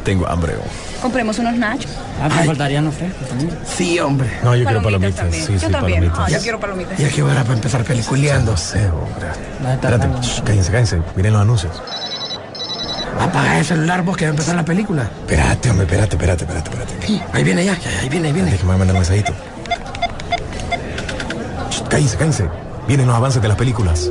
tengo hambre. Compremos unos nachos. Ah, me faltarían los frescos también. Sí, hombre. No, yo quiero Palomitas. Sí, Yo sí, también. palomitas. Ah, yo quiero palomitas. Ya que hora para empezar peliculeando. No sé, hombre. La Espérate, shh, cállense, cállense. Miren los anuncios. Apaga el celular vos que va a empezar la película. Espérate, hombre, espérate, espérate, espérate, espérate. Ahí viene ya, ya, ahí viene, ahí viene. Déjame mandar un mensajito. Shh, Cállense, cállense. Vienen los avances de las películas.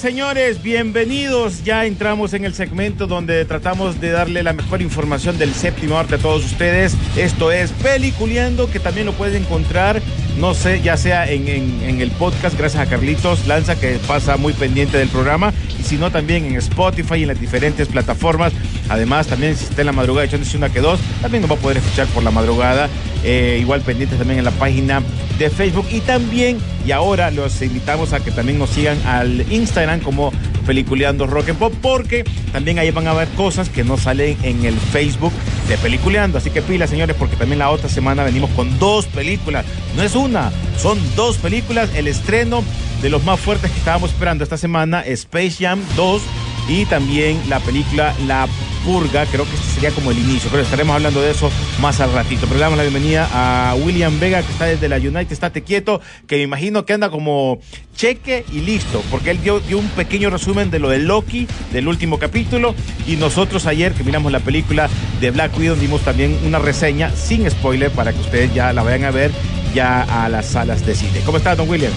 Señores. Bienvenidos. Ya entramos en el segmento donde tratamos de darle la mejor información del séptimo arte a todos ustedes. Esto es Peliculeando, que también lo pueden encontrar, no sé, ya sea en, en- el podcast, gracias a Carlitos Lanza, que pasa muy pendiente del programa, y si no, también en Spotify y en las diferentes plataformas. Además, también si está en la madrugada echándose una que dos, también nos va a poder escuchar por la madrugada. Eh, igual pendientes también en la página de Facebook y también, y ahora los invitamos a que también nos sigan al Instagram como Peliculeando Rock and Pop, porque también ahí van a ver cosas que no salen en el Facebook de Peliculeando. Así que pila, señores, porque también la otra semana venimos con dos películas. No es una, son dos películas. El estreno de los más fuertes que estábamos esperando esta semana, Space Jam 2 y también la película La Purga, creo que este sería como el inicio, pero estaremos hablando de eso más al ratito. Pero le damos la bienvenida a William Vega, que está desde la United, estate quieto, que me imagino que anda como cheque y listo, porque él dio, un pequeño resumen de lo de Loki, del último capítulo, y nosotros ayer que miramos la película de Black Widow, dimos también una reseña sin spoiler para que ustedes ya la vayan a ver ya a las salas de cine. ¿Cómo está, don William?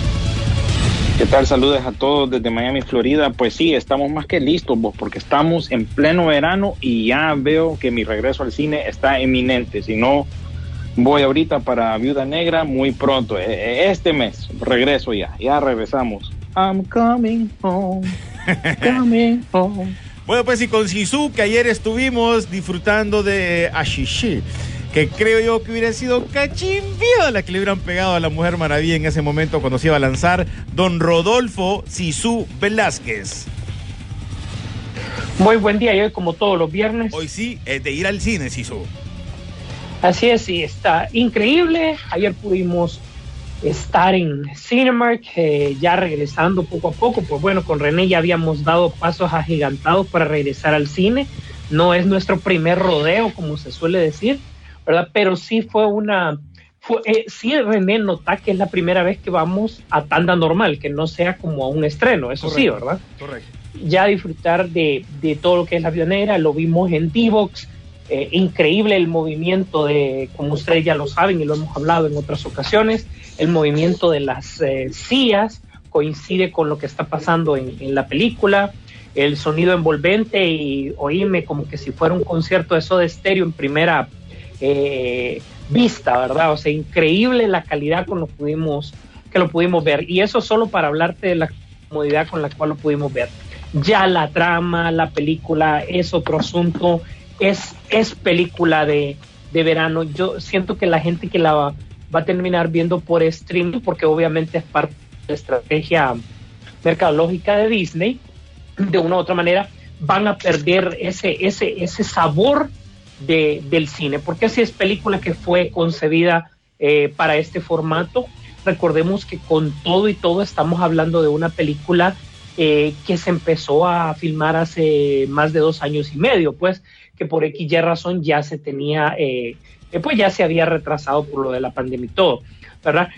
¿Qué tal? Saludos a todos desde Miami, Florida. Pues sí, estamos más que listos, vos, porque estamos en pleno verano y ya veo que mi regreso al cine está eminente. Si no, voy ahorita para Viuda Negra muy pronto. Eh, eh, Este mes regreso ya, ya regresamos. I'm coming home, coming home. Bueno, pues y con Sisu, que ayer estuvimos disfrutando de Ashishi, que creo yo que hubiera sido cachimbiada la que le hubieran pegado a la Mujer Maravilla en ese momento cuando se iba a lanzar don Rodolfo Sisu Velázquez. Muy buen día, y hoy como todos los viernes. Hoy sí, es de ir al cine, Sisu. Así es, sí, está increíble. Ayer pudimos estar en Cinemark, eh, ya regresando poco a poco. Pues bueno, con René ya habíamos dado pasos agigantados para regresar al cine. No es nuestro primer rodeo, como se suele decir, ¿verdad? Pero sí fue una... Fue, eh, sí, René, nota que es la primera vez que vamos a tanda normal, que no sea como a un estreno, eso sí, Correcto. ¿verdad? Correcto. ya disfrutar de, de todo lo que es la pionera, lo vimos en D-Box, eh, increíble el movimiento de, como ustedes ya lo saben y lo hemos hablado en otras ocasiones, el movimiento de las eh, sillas coincide con lo que está pasando en, en la película, el sonido envolvente y oírme como que si fuera un concierto de Soda Stereo en primera eh, vista, ¿verdad? O sea, increíble la calidad con lo pudimos, que lo pudimos ver. Y eso solo para hablarte de la comodidad con la cual lo pudimos ver. Ya la trama, la película es otro asunto, es, es película de, de verano. Yo siento que la gente que la va, va a terminar viendo por streaming, porque obviamente es parte de la estrategia mercadológica de Disney, de una u otra manera, van a perder ese, ese, ese sabor de, del cine, porque si es película que fue concebida eh, para este formato, recordemos que con todo y todo estamos hablando de una película eh, que se empezó a filmar hace más de dos años y medio, pues que por X y razón ya se tenía, eh, pues ya se había retrasado por lo de la pandemia y todo, ¿verdad?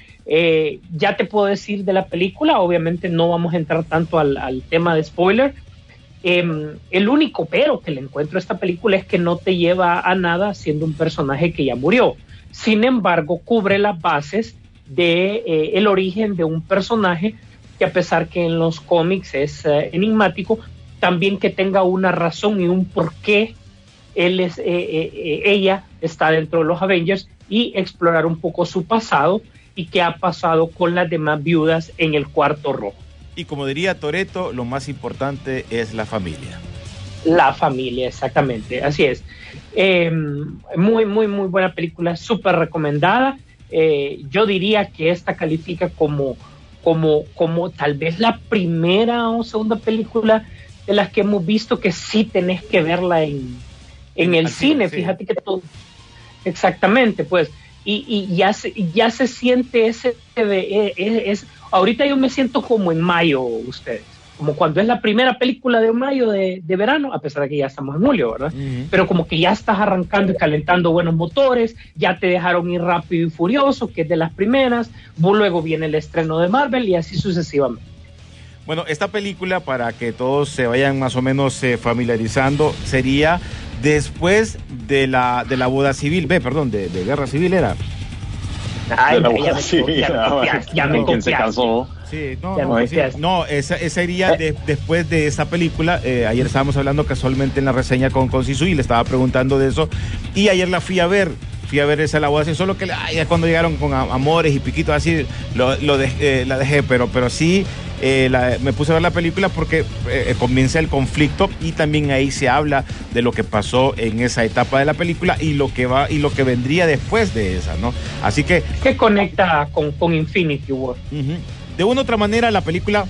Ya te puedo decir de la película, obviamente no vamos a entrar tanto al tema de spoiler. Eh, el único pero que le encuentro a esta película es que no te lleva a nada siendo un personaje que ya murió. Sin embargo, cubre las bases de eh, el origen de un personaje que a pesar que en los cómics es eh, enigmático, también que tenga una razón y un porqué él es, eh, ella está dentro de los Avengers y explorar un poco su pasado y qué ha pasado con las demás viudas en el cuarto rojo. Y como diría Toreto, lo más importante es la familia. La familia, exactamente, así es. Eh, muy, muy, muy buena película, súper recomendada. Eh, yo diría que esta califica como, como, como tal vez la primera o segunda película de las que hemos visto que sí tenés que verla en, en el cine, sí. Fíjate que todo. Exactamente, pues. Y, y ya, se, ya se siente ese. es, ahorita yo me siento como en mayo, ustedes. Como cuando es la primera película de mayo de, de verano, a pesar de que ya estamos en julio, ¿verdad? Pero como que ya estás arrancando y calentando buenos motores, ya te dejaron ir rápido y furioso, que es de las primeras, luego viene el estreno de Marvel y así sucesivamente. Bueno, esta película, para que todos se vayan más o menos eh, familiarizando, sería después de la, de la boda civil, ve, perdón, de, de guerra civil era. Ay, De la ya me- civil, ya me copias, ya me con quien se copias. casó. Sí, no, Ya no, sí. No, esa, esa iría de- después de esa película. eh, ayer estábamos hablando casualmente en la reseña con, con Sisu y le estaba preguntando de eso. Y ayer la fui a ver. Fui a ver esa la civil, solo que ay, ya cuando llegaron con a- amores y piquitos así, lo, lo eh, la dejé, pero, pero sí eh, la- me puse a ver la película porque eh, comienza el conflicto y también ahí se habla de lo que pasó en esa etapa de la película y lo que va y lo que vendría después de esa, ¿no? Así que que conecta con, con Infinity War. De una u otra manera, la película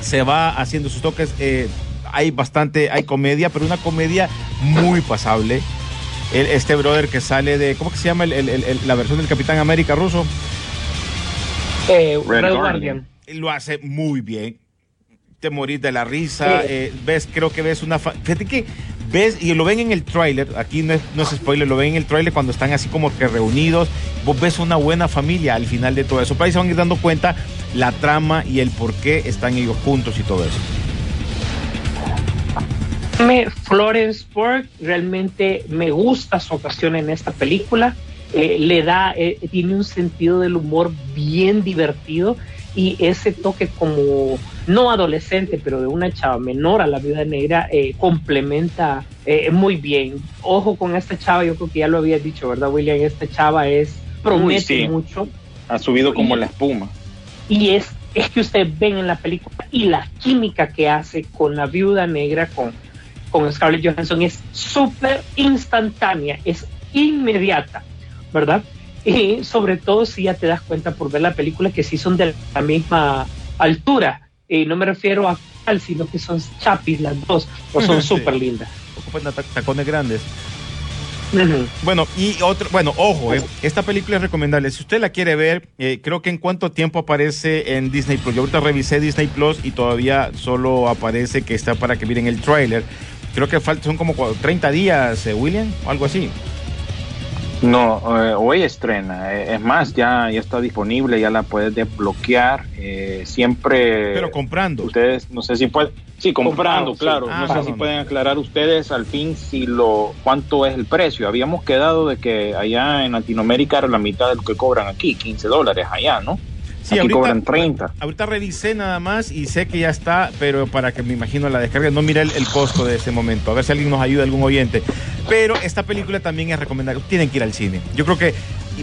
se va haciendo sus toques. eh, hay bastante, hay comedia, pero una comedia muy pasable. El- este brother que sale de, ¿cómo que se llama el- el- el- el- la versión del Capitán América ruso? Eh, Red Red, Guardian. Guardian. Lo hace muy bien. Te morís de la risa. Sí. eh, ves, creo que ves una. fa- Fíjate que ves, y lo ven en el tráiler, aquí no es, no es spoiler, lo ven en el tráiler cuando están así como que reunidos. Vos ves una buena familia al final de todo eso. Pero ahí se van a ir dando cuenta la trama y el por qué están ellos juntos y todo eso. Florence Pugh realmente me gusta su actuación en esta película. Eh, le da, eh, tiene un sentido del humor bien divertido y ese toque como no adolescente, pero de una chava menor a la vida negra eh, complementa eh, muy bien. Ojo con esta chava, yo creo que ya lo habías dicho, ¿verdad, William? Esta chava es promete sí. mucho Ha subido como la espuma. y es, es que ustedes ven en la película y la química que hace con la viuda negra, con, con Scarlett Johansson, es súper instantánea, es inmediata, ¿verdad? Y sobre todo si ya te das cuenta por ver la película que sí son de la misma altura. Y no me refiero a tal, sino que son chapis las dos, o son Sí. súper lindas. Ocupan ta- tacones grandes. Bueno, y otro, bueno, ojo, eh, esta película es recomendable. Si usted la quiere ver, eh, creo que en cuánto tiempo aparece en Disney Plus. Yo ahorita revisé Disney Plus y todavía solo aparece que está para que miren el tráiler. Creo que falta, son como cua- 30 días, eh, William, o algo así. No, eh, hoy estrena. eh, es más, ya, ya está disponible, ya la puedes desbloquear. eh, siempre. Pero comprando. Ustedes, no sé si pueden. Sí, comprando, sí. claro. Ah, no sé si no, pueden aclarar ustedes al fin si lo cuánto es el precio. Habíamos quedado de que allá en Latinoamérica era la mitad de lo que cobran aquí, 15 dólares allá, ¿no? Sí, aquí ahorita- cobran 30. Ahorita revisé nada más y sé que ya está, pero para que me imagino la descarga, no mira el, el costo de ese momento. A ver si alguien nos ayuda, algún oyente. Pero esta película también es recomendable. Tienen que ir al cine. Yo creo que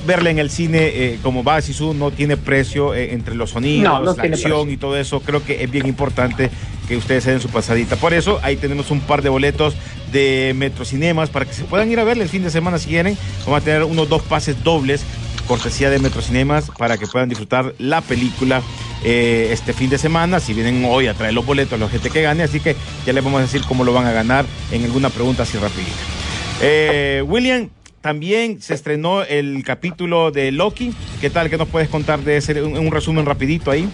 verla en el cine, eh, como va Sisu, no tiene precio eh, entre los sonidos, No, no la acción precio. y todo eso. Creo que es bien importante que ustedes se den su pasadita. Por eso, ahí tenemos un par de boletos de Metrocinemas para que se puedan ir a verle el fin de semana si quieren. Vamos a tener unos dos pases dobles cortesía de Metrocinemas para que puedan disfrutar la película eh, este fin de semana. Si vienen hoy a traer los boletos a la gente que gane, así que ya les vamos a decir cómo lo van a ganar en alguna pregunta así rapidita. Eh, William, también se estrenó el capítulo de Loki. ¿Qué tal? ¿Qué nos puedes contar de ese? Un, un resumen rapidito ahí.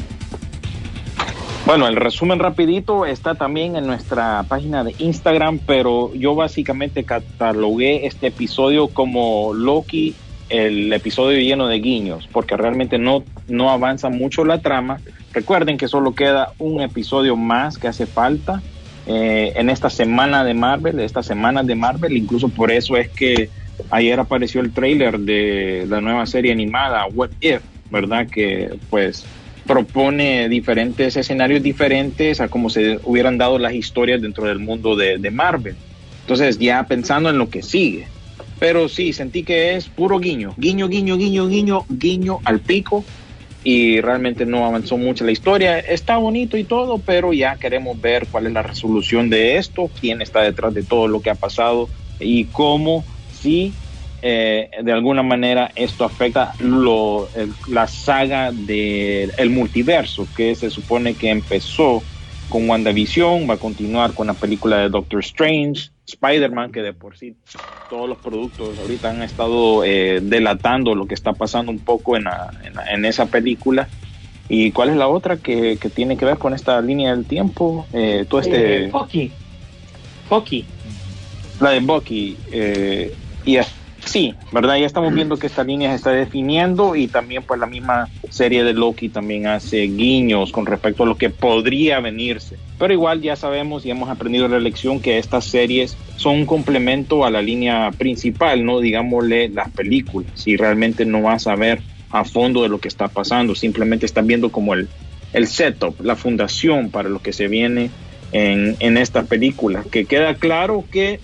Bueno, el resumen rapidito está también en nuestra página de Instagram, pero yo básicamente catalogué este episodio como Loki, el episodio lleno de guiños, porque realmente no, no avanza mucho la trama. Recuerden que solo queda un episodio más que hace falta eh, en esta semana de Marvel, esta semana de Marvel, incluso por eso es que ayer apareció el trailer de la nueva serie animada What If, ¿verdad? Que pues propone diferentes escenarios diferentes a cómo se hubieran dado las historias dentro del mundo de, de Marvel. Entonces, ya pensando en lo que sigue. Pero sí, sentí que es puro guiño, guiño, guiño, guiño, guiño, guiño al pico y realmente no avanzó mucho la historia. Está bonito y todo, pero ya queremos ver cuál es la resolución de esto, quién está detrás de todo lo que ha pasado y cómo si eh, de alguna manera esto afecta lo, la saga del el multiverso que se supone que empezó con WandaVision, va a continuar con la película de Doctor Strange, Spider-Man, que de por sí todos los productos ahorita han estado eh, delatando lo que está pasando un poco en, la- en la- en esa película. ¿Y cuál es la otra que, que tiene que ver con esta línea del tiempo? Eh, todo este, Eh, Bucky. Bucky. la de Bucky. eh, y es- sí, ¿verdad? Ya estamos viendo que esta línea se está definiendo y también pues la misma serie de Loki también hace guiños con respecto a lo que podría venirse. Pero igual ya sabemos y hemos aprendido la lección que estas series son un complemento a la línea principal, no digámosle las películas. Y realmente no vas a ver a fondo de lo que está pasando, simplemente estás viendo como el, el setup, la fundación para lo que se viene en, en esta película, que queda claro que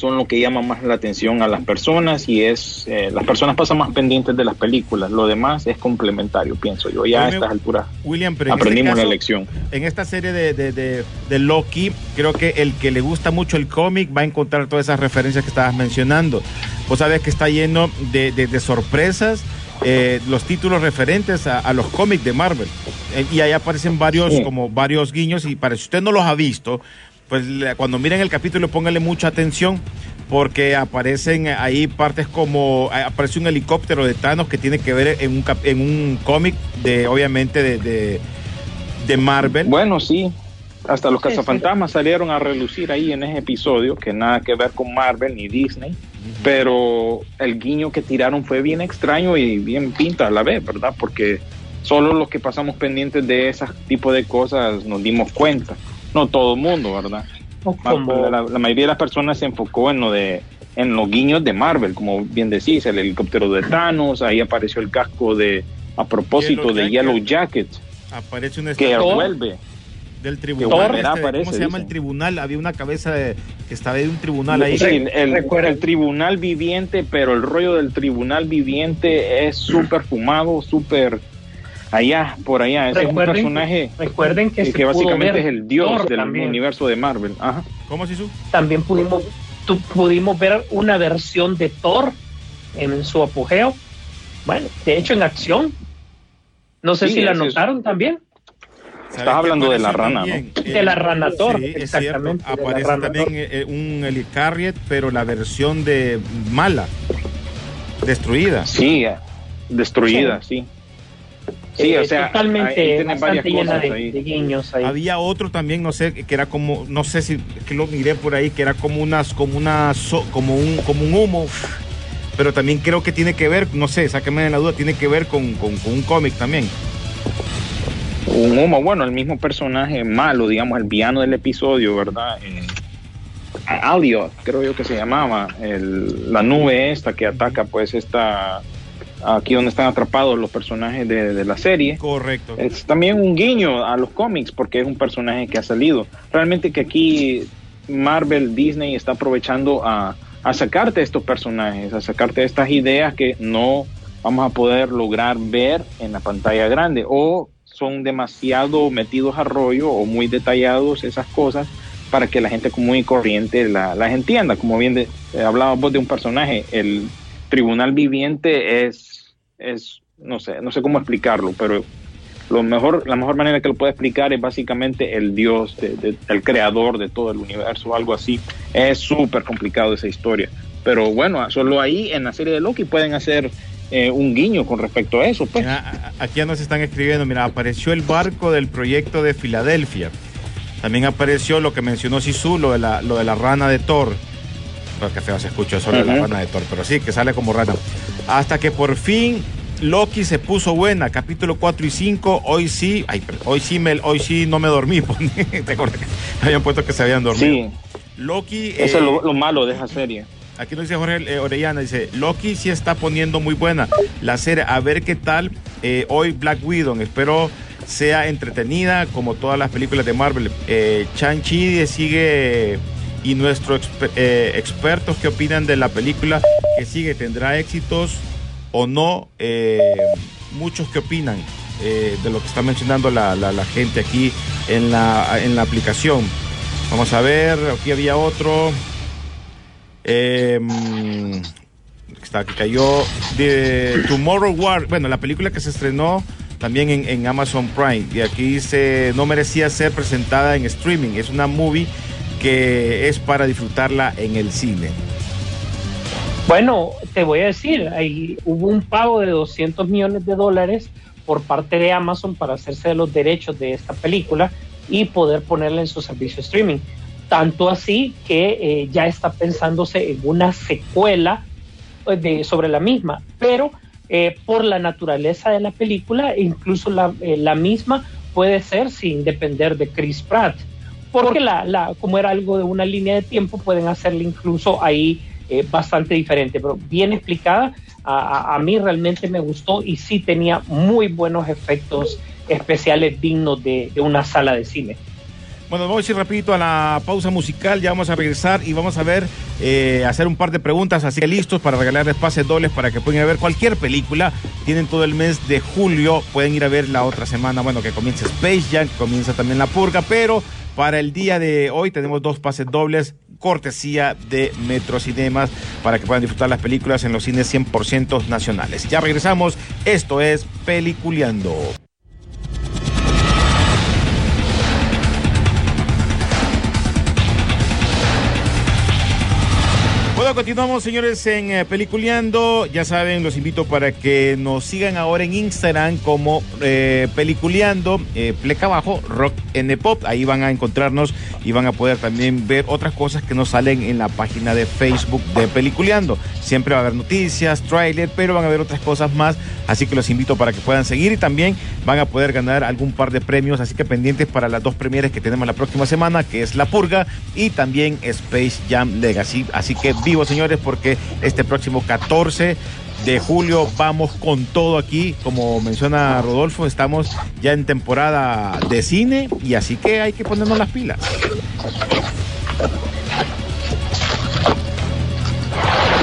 son lo que llama más la atención a las personas y es eh, las personas pasan más pendientes de las películas, lo demás es complementario, pienso yo, ya a Oye, estas alturas William, pero este aprendimos la caso, lección. En esta serie de, de, de- de Loki, creo que el que le gusta mucho el cómic va a encontrar todas esas referencias que estabas mencionando. Vos sabes que está lleno de, de- de sorpresas, eh, los títulos referentes a, a los cómics de Marvel. Eh, y ahí aparecen varios, Sí. como varios guiños, y para si usted no los ha visto, pues cuando miren el capítulo pónganle mucha atención. Porque aparecen ahí partes como eh, aparece un helicóptero de Thanos que tiene que ver en un, en un cómic de obviamente de, de, de Marvel. Bueno, sí, hasta los Sí, sí. cazafantasmas salieron a relucir ahí en ese episodio, que nada que ver con Marvel ni Disney, pero el guiño que tiraron fue bien extraño y bien pinta a la vez, ¿verdad? Porque solo los que pasamos pendientes de ese tipo de cosas nos dimos cuenta, no todo el mundo, ¿verdad? Como, La, la mayoría de las personas se enfocó en lo de en los guiños de Marvel, como bien decís, el helicóptero de Thanos, ahí apareció el casco de a propósito Yellow de Jacket. Yellow Jacket, Aparece un que vuelve. del tribunal. volverá, este, ¿Cómo se llama el tribunal? Había una cabeza de- que estaba de un tribunal ahí. Sí, el, Recuerda- el tribunal viviente, pero el rollo del tribunal viviente es súper fumado, súper allá, por allá. Ese es un personaje recuerden que, básicamente es el dios Thor del también. universo de Marvel. Ajá. ¿Cómo se hizo? También pudimos, tu- pudimos ver una versión de Thor en su apogeo. Bueno, de hecho en acción. No sé Sí, si la es- notaron también. ¿Sabes Estás hablando de la rana, también? De la rana Thor, Sí, exactamente, Aparece rana también Thor. eh, un Helicarrier, pero la versión de mala, destruida. Sí, destruida, sí. Sí, Eh, o sea, totalmente bastante llena cosas de, ahí. de guiños ahí. Había otro también, no sé, que era como, no sé si que lo miré por ahí, que era como unas, como una, como un, como un humo, pero también creo que tiene que ver, no sé, sáquenme de la duda, tiene que ver con, con- con un cómic también. Un humo, bueno, el mismo personaje malo, digamos, el villano del episodio, ¿verdad? Eh, Aliot, creo yo que se llamaba, el- la nube esta que ataca, pues, esta, aquí donde están atrapados los personajes de, de la serie. Correcto. Es también un guiño a los cómics porque es un personaje que ha salido. Realmente que aquí Marvel, Disney está aprovechando a, a sacarte estos personajes, a sacarte estas ideas que no vamos a poder lograr ver en la pantalla grande o son demasiado metidos a rollo o muy detallados esas cosas para que la gente común y corriente la- las entienda. Como bien de, eh, hablabas vos de un personaje, el tribunal viviente es, es no sé, no sé cómo explicarlo, pero lo mejor, la mejor manera que lo puedo explicar es básicamente el dios, el creador de todo el universo, algo así. Es súper complicado esa historia. Pero bueno, solo ahí en la serie de Loki pueden hacer eh, un guiño con respecto a eso. Pues. Aquí ya nos están escribiendo, mira, apareció el barco del proyecto de Filadelfia. También apareció lo que mencionó Sisu, lo de la, lo de la rana de Thor. Qué feo se escucha eso de la Ujú. rana de Thor, pero sí, que sale como rana. Hasta que por fin Loki se puso buena, capítulo 4 y 5, hoy sí, ay, pero hoy sí, me, hoy sí no me dormí, ¿te acuerdas que habían puesto que se habían dormido? Sí, Loki... eso eh, es lo, lo malo de esa serie. aquí nos dice Jorge eh, Orellana, dice, Loki sí está poniendo muy buena la serie, a ver qué tal eh, hoy Black Widow, espero sea entretenida como todas las películas de Marvel. Eh, Chan-Chi sigue y nuestros exper- eh, expertos que opinan de la película que sigue, tendrá éxitos o no, Eh, muchos que opinan eh, de lo que está mencionando la, la- gente aquí en la, en la aplicación. Vamos a ver, aquí había otro. Mm, está que cayó. De Tomorrow War, bueno, la película que se estrenó también en, en Amazon Prime. Y aquí dice no merecía ser presentada en streaming, es una movie que es para disfrutarla en el cine. Bueno, te voy a decir, ahí hubo un pago de 200 millones de dólares por parte de Amazon para hacerse de los derechos de esta película y poder ponerla en su servicio streaming. Tanto así que eh, ya está pensándose en una secuela eh, de, sobre la misma, pero eh, por la naturaleza de la película, incluso la, la misma puede ser sin depender de Chris Pratt, porque la, la, como era algo de una línea de tiempo, pueden hacerle incluso ahí eh, bastante diferente, pero bien explicada. A, a, a, mí realmente me gustó y sí tenía muy buenos efectos especiales dignos de, de una sala de cine. Bueno, vamos a ir rapidito a la pausa musical, ya vamos a regresar y vamos a ver, eh, hacer un par de preguntas, así que listos para regalarles pases dobles para que puedan ir a ver cualquier película. Tienen todo el mes de julio, pueden ir a ver la otra semana, bueno, que comienza Space Jam, que comienza también La Purga, pero para el día de hoy tenemos dos pases dobles, cortesía de Metro Cinemas, para que puedan disfrutar las películas en los cines 100% nacionales. Ya regresamos, esto es Peliculeando. Continuamos, señores, en eh, Peliculeando. Ya saben, los invito para que nos sigan ahora en Instagram como eh, Peliculeando, eh, pleca abajo, Rock N Pop. Ahí van a encontrarnos y van a poder también ver otras cosas que nos salen en la página de Facebook de Peliculeando. Siempre va a haber noticias, trailer, pero van a haber otras cosas más. Así que los invito para que puedan seguir y también van a poder ganar algún par de premios. Así que pendientes para las dos premieres que tenemos la próxima semana, que es La Purga y también Space Jam Legacy. Así que vivo, señores, porque este próximo 14 de julio vamos con todo aquí. Como menciona Rodolfo, estamos ya en temporada de cine y así que hay que ponernos las pilas.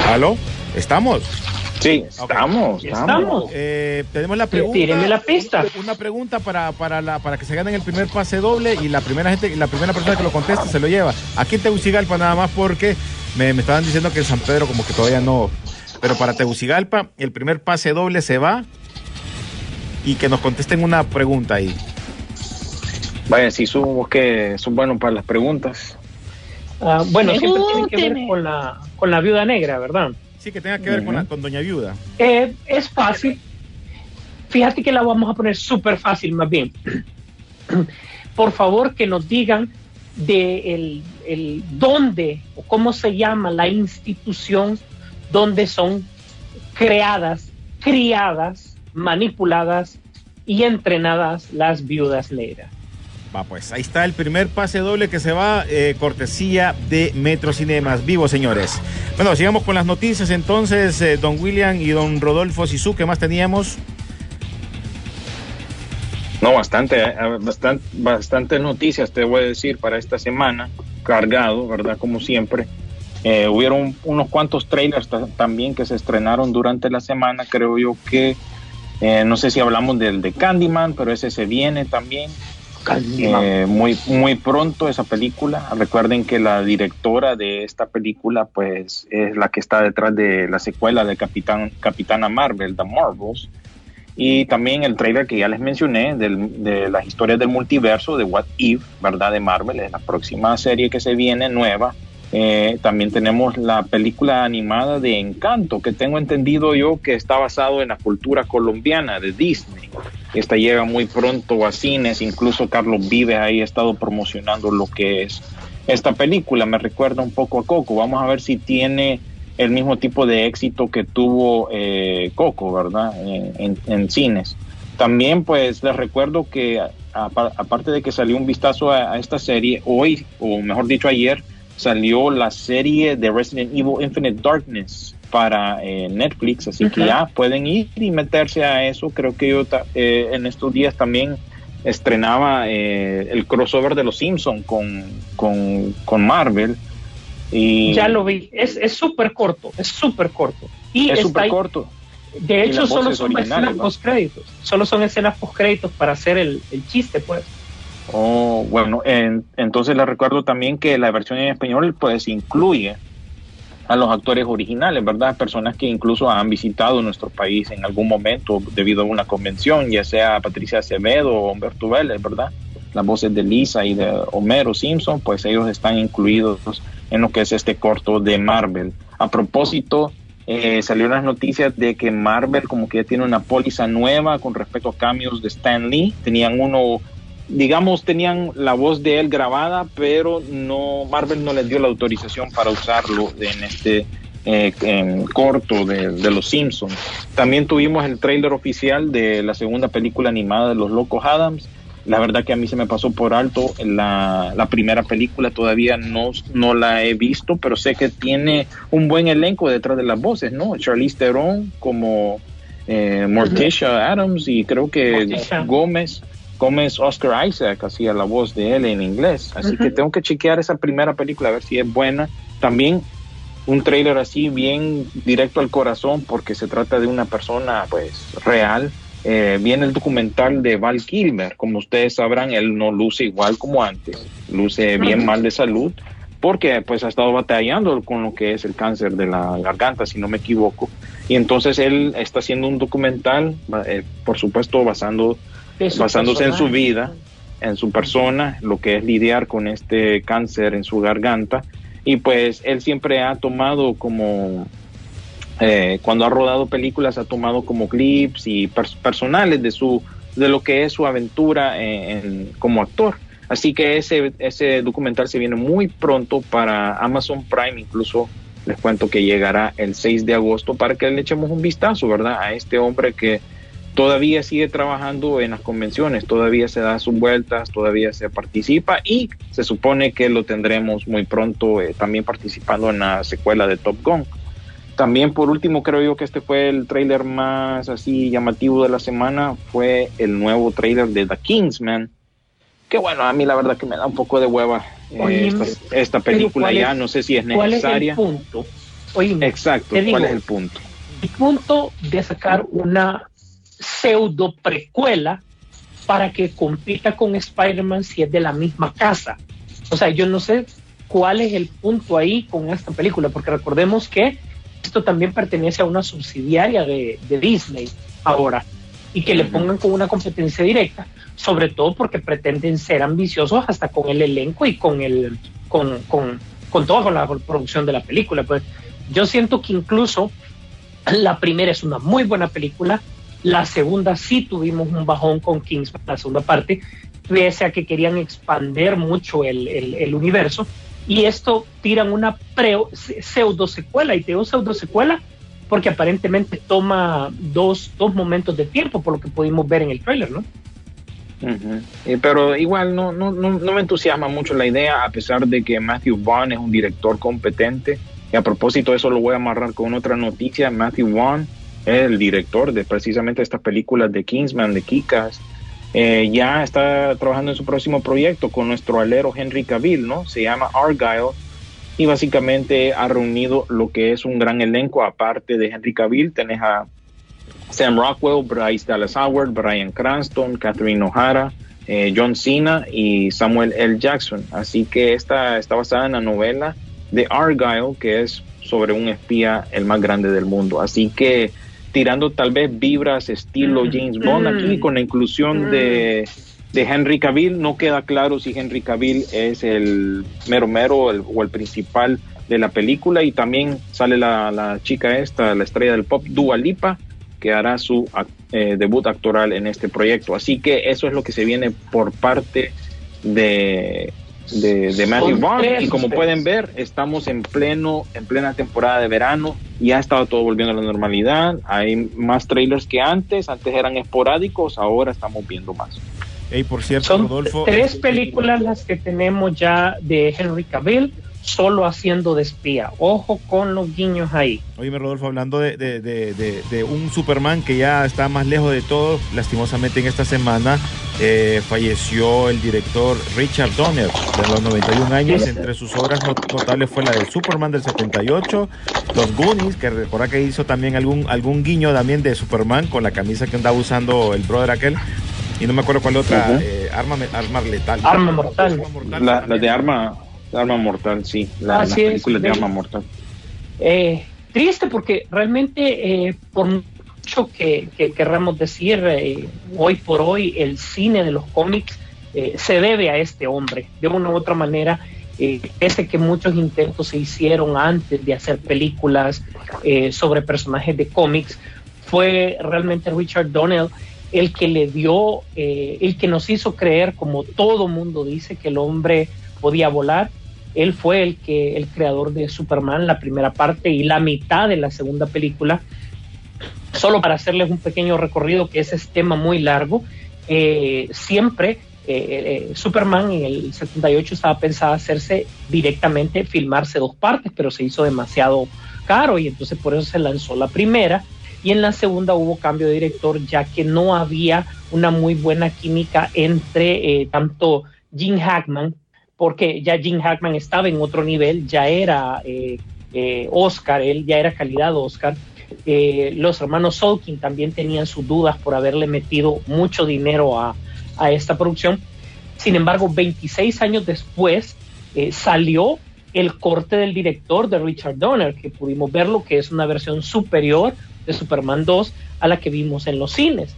¿Aló? ¿Estamos? Sí, estamos, Okay. estamos. Estamos. Eh, tenemos la pregunta. Tíreme la pista. Una pregunta para, para, la, para que se ganen el primer pase doble y la primera gente, la primera persona que lo conteste se lo lleva. Aquí en Tegucigalpa nada más porque me, me estaban diciendo que en San Pedro como que todavía no. Pero para Tegucigalpa el primer pase doble se va y que nos contesten una pregunta ahí. Vaya, si somos que son buenos para las preguntas. Ah, bueno, siempre tiene que ver con la, con la viuda negra, ¿verdad? Sí, que tenga que ver con, la, con Doña Viuda. Eh, es fácil. Fíjate que la vamos a poner súper fácil, más bien. Por favor, que nos digan de el, el dónde o cómo se llama la institución donde son creadas, criadas, manipuladas y entrenadas las viudas negras. Va, pues ahí está el primer pase doble que se va, eh, cortesía de Metro Cinemas. Vivo, señores. Bueno, sigamos con las noticias entonces, eh, don William y don Rodolfo Sisu, ¿qué más teníamos? No, bastante, eh, bastante, bastantes noticias te voy a decir para esta semana, cargado, ¿verdad? Como siempre. Eh, hubieron unos cuantos trailers ta- también que se estrenaron durante la semana, creo yo que, eh, no sé si hablamos del de Candyman, pero ese se viene también. Eh, muy, muy pronto esa película. Recuerden que la directora de esta película, pues, es la que está detrás de la secuela de Capitán, Capitana Marvel, The Marvels. Y también el trailer que ya les mencioné de las historias del multiverso de What If, ¿verdad? De Marvel, es la próxima serie que se viene nueva. Eh, también tenemos la película animada de Encanto, que tengo entendido yo que está basado en la cultura colombiana de Disney. Esta llega muy pronto a cines, incluso Carlos Vives ahí ha estado promocionando lo que es esta película. Me recuerda un poco a Coco. Vamos a ver si tiene el mismo tipo de éxito que tuvo eh, Coco, ¿verdad? En, en- en cines. También, pues, les recuerdo que aparte de que salió un vistazo a, a esta serie, hoy, o mejor dicho, ayer, salió la serie de Resident Evil Infinite Darkness para eh, Netflix, así que ya pueden ir y meterse a eso. Creo que yo eh, en estos días también estrenaba eh, el crossover de los Simpsons con, con, con Marvel. Y Ya lo vi. Es es súper corto, es súper corto. Y es súper corto. De hecho, solo son escenas ¿no? post créditos. Solo son escenas post créditos para hacer el, el chiste, pues. Oh, bueno, en- entonces les recuerdo también que la versión en español pues incluye a los actores originales, ¿verdad? Personas que incluso han visitado nuestro país en algún momento debido a una convención, ya sea Patricia Acevedo o Humberto Vélez, ¿verdad? Las voces de Lisa y de Homero Simpson, pues ellos están incluidos en lo que es este corto de Marvel. A propósito, eh, salieron las noticias de que Marvel como que ya tiene una póliza nueva con respecto a cambios de Stan Lee. Tenían uno, digamos, tenían la voz de él grabada, pero no Marvel no les dio la autorización para usarlo en este eh, corto de, de Los Simpsons. También tuvimos el tráiler oficial de la segunda película animada de Los Locos Adams. La verdad que a mí se me pasó por alto la, la primera película, todavía no, no la he visto, pero sé que tiene un buen elenco detrás de las voces, ¿no? Charlize Theron como eh, Morticia Adams y creo que Morticia. Gómez, Gómez Oscar Isaac hacía la voz de él en inglés. Así que tengo que chequear esa primera película a ver si es buena. También un trailer así bien directo al corazón porque se trata de una persona pues real. Eh, viene el documental de Val Kilmer. Como ustedes sabrán, él no luce igual como antes. Luce bien mal de salud porque pues ha estado batallando con lo que es el cáncer de la garganta, si no me equivoco. Y entonces él está haciendo un documental, eh, por supuesto, basando, su basándose en su vida, en su persona, lo que es lidiar con este cáncer en su garganta. Y pues él siempre ha tomado como, eh, cuando ha rodado películas, ha tomado como clips y pers- personales de, su, de lo que es su aventura en- en- como actor. Así que ese, ese documental se viene muy pronto para Amazon Prime, incluso les cuento que llegará el 6 de agosto para que le echemos un vistazo, ¿verdad? A este hombre que todavía sigue trabajando en las convenciones, todavía se da sus vueltas, todavía se participa y se supone que lo tendremos muy pronto eh, también participando en la secuela de Top Gun. También por último creo yo que este fue el tráiler más así llamativo de la semana, fue el nuevo tráiler de The Kingsman, que bueno, a mí la verdad que me da un poco de hueva eh, esta, película ¿cuál ya, es- no sé si es ¿Cuál es el necesaria. punto? Oye, Exacto, ¿cuál digo, es el punto? el punto de sacar una pseudo precuela para que compita con Spider-Man si es de la misma casa. O sea, yo no sé cuál es el punto ahí con esta película, porque recordemos que esto también pertenece a una subsidiaria de, de Disney ahora, y que le pongan con una competencia directa, sobre todo porque pretenden ser ambiciosos hasta con el elenco y con el con, con, con toda con la producción de la película. Pues yo siento que incluso la primera es una muy buena película, la segunda sí tuvimos un bajón con Kingsman, la segunda parte, pese a que querían expander mucho el, el- el universo, y esto tiran una preo- pseudo secuela, y te digo pseudo secuela porque aparentemente toma dos, dos momentos de tiempo, por lo que pudimos ver en el trailer, ¿no? Eh, pero igual no, no, no, no me entusiasma mucho la idea, a pesar de que Matthew Vaughn es un director competente. Y a propósito, eso lo voy a amarrar con otra noticia. Matthew Vaughn es el director de precisamente estas películas de Kingsman, de Kikas. Eh, ya está trabajando en su próximo proyecto con nuestro alero Henry Cavill, ¿no? Se llama Argyle y básicamente ha reunido lo que es un gran elenco. Aparte de Henry Cavill, tenés a Sam Rockwell, Bryce Dallas Howard, Brian Cranston, Catherine O'Hara, eh, John Cena y Samuel L. Jackson. Así que esta está basada en la novela de Argyle, que es sobre un espía el más grande del mundo. Así que tirando tal vez vibras estilo Mm, James Bond mm, aquí con la inclusión mm. de, de Henry Cavill. No queda claro si Henry Cavill es el mero mero el- o el principal de la película y también sale la, la chica esta, la estrella del pop, Dua Lipa, que hará su eh, debut actoral en este proyecto. Así que eso es lo que se viene por parte de, de, de Matthew Vaughn. Y como pueden ver, estamos en pleno, en plena temporada de verano. Ya ha estado todo volviendo a la normalidad. Hay más trailers que antes. Antes eran esporádicos, ahora estamos viendo más. Ey, por cierto, Son Rodolfo. tres películas las que tenemos ya de Henry Cavill. Solo haciendo de espía. Ojo con los guiños ahí. Oye, Rodolfo, hablando de, de, de, de, de un Superman que ya está más lejos de todo, lastimosamente en esta semana eh, falleció el director Richard Donner, de los 91 años. Entre sus obras not- notables fue la del Superman del 78, Los Goonies, que recuerda que hizo también algún, algún guiño también de Superman con la camisa que andaba usando el brother aquel. Y no me acuerdo cuál otra, eh, arma, arma letal. Arma mortal. Arma mortal La, de arma, arma mortal, sí. La, Así es, películas de arma mortal. Eh, triste porque realmente, eh, por mucho que, que querramos decir, eh, hoy por hoy el cine de los cómics eh, se debe a este hombre. De una u otra manera, eh, pese que muchos intentos se hicieron antes de hacer películas sobre personajes de cómics, fue realmente Richard Donnell el que le dio, eh, el que nos hizo creer, como todo mundo dice, que el hombre podía volar. Él fue el que el creador de Superman, la primera parte y la mitad de la segunda película. Solo para hacerles un pequeño recorrido, que ese es tema muy largo, eh, siempre eh, eh, Superman en el 78 estaba pensada hacerse directamente, filmarse dos partes, pero se hizo demasiado caro y entonces por eso se lanzó la primera y en la segunda hubo cambio de director ya que no había una muy buena química entre tanto Jim Hackman, porque ya Jim Hackman estaba en otro nivel, ya era eh, eh, Oscar, él ya era calidad Oscar. Eh, los hermanos Solkin también tenían sus dudas por haberle metido mucho dinero a, a esta producción. Sin embargo, 26 años después eh, salió el corte del director de Richard Donner, que pudimos verlo, que es una versión superior de Superman 2 a la que vimos en los cines.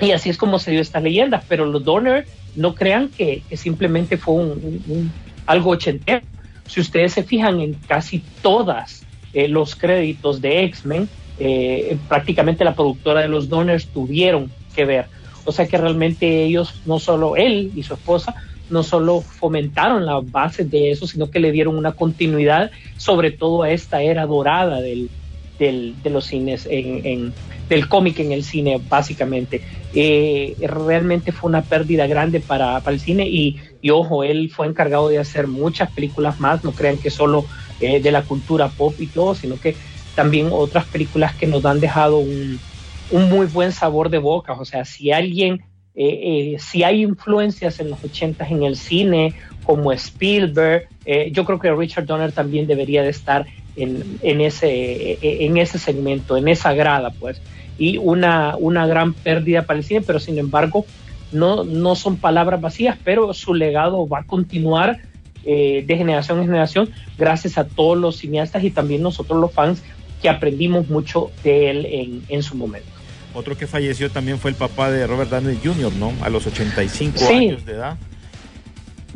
Y así es como se dio esta leyenda, pero los Donner no crean que, que simplemente fue un, algo ochentero. Si ustedes se fijan en casi todas eh, los créditos de X-Men, eh, prácticamente la productora de los Donners tuvieron que ver. O sea que realmente ellos, no solo él y su esposa, no solo fomentaron las bases de eso, sino que le dieron una continuidad, sobre todo a esta era dorada del, del- de los cines, en, en- del cómic en el cine, básicamente. Eh, realmente fue una pérdida grande para, para el cine y, y, ojo, él fue encargado de hacer muchas películas más, no crean que solo eh, de la cultura pop y todo, sino que también otras películas que nos han dejado un, un muy buen sabor de boca. O sea, si alguien, eh, si hay influencias en los 80 en el cine, como Spielberg, yo creo que Richard Donner también debería de estar en, en, ese, eh, en ese segmento, en esa grada, pues. Y una, una gran pérdida para el cine, pero sin embargo, no, no son palabras vacías, pero su legado va a continuar eh, de generación en generación gracias a todos los cineastas y también nosotros los fans que aprendimos mucho de él en, en su momento. Otro que falleció también fue el papá de Robert Downey Jr., ¿no? A los 85 Sí. años de edad.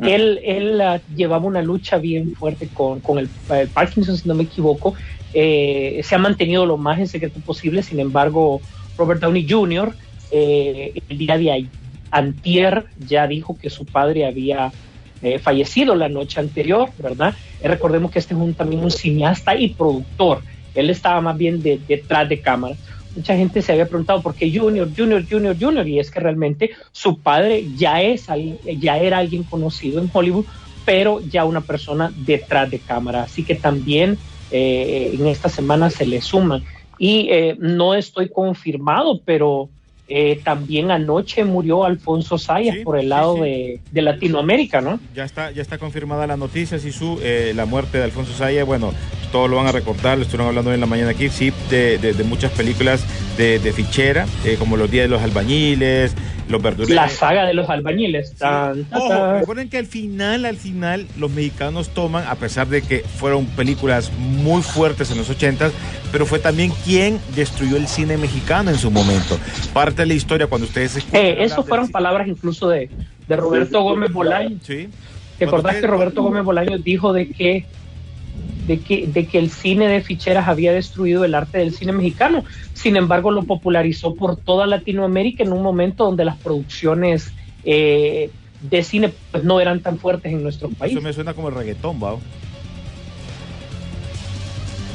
Él, él ah, llevaba una lucha bien fuerte con, con el, el Parkinson, si no me equivoco. Eh, se ha mantenido lo más en secreto posible. Sin embargo, Robert Downey Jr. eh, el día de antier ya dijo que su padre había eh, fallecido la noche anterior, ¿verdad? Eh, recordemos que este es un, también un cineasta y productor. Él estaba más bien de- detrás de cámara. Mucha gente se había preguntado por qué Junior, Junior, Junior, Junior, y es que realmente su padre ya es ya era alguien conocido en Hollywood, pero ya una persona detrás de cámara. Así que también eh, en esta semana se le suman. Y eh, no estoy confirmado, pero eh, también anoche murió Alfonso Sayas Sí, por el lado sí. De, de Latinoamérica, ¿no? Ya está, ya está confirmada la noticia, Sisu, eh, la muerte de Alfonso Saya. Bueno, todos lo van a recordar, lo estuvieron hablando hoy en la mañana aquí, sí, de, de- de muchas películas de, fichera, eh, como Los Días de los Albañiles, Los Verduleros. La saga de los albañiles. Ojo, recuerden que al final, al final, los mexicanos toman, a pesar de que fueron películas muy fuertes en los 80 pero fue también quien destruyó el cine mexicano en su momento. Parte de la historia, cuando ustedes Eh, fueron ci- palabras incluso de, de Roberto Gómez Bolaño. Sí. ¿Te acordás que Roberto Gómez Bolaño dijo de que, de que de que el cine de ficheras había destruido el arte del cine mexicano? Sin embargo, lo popularizó por toda Latinoamérica en un momento donde las producciones eh, de cine pues, no eran tan fuertes en nuestro país. Eso me suena como el reggaetón, ¿va?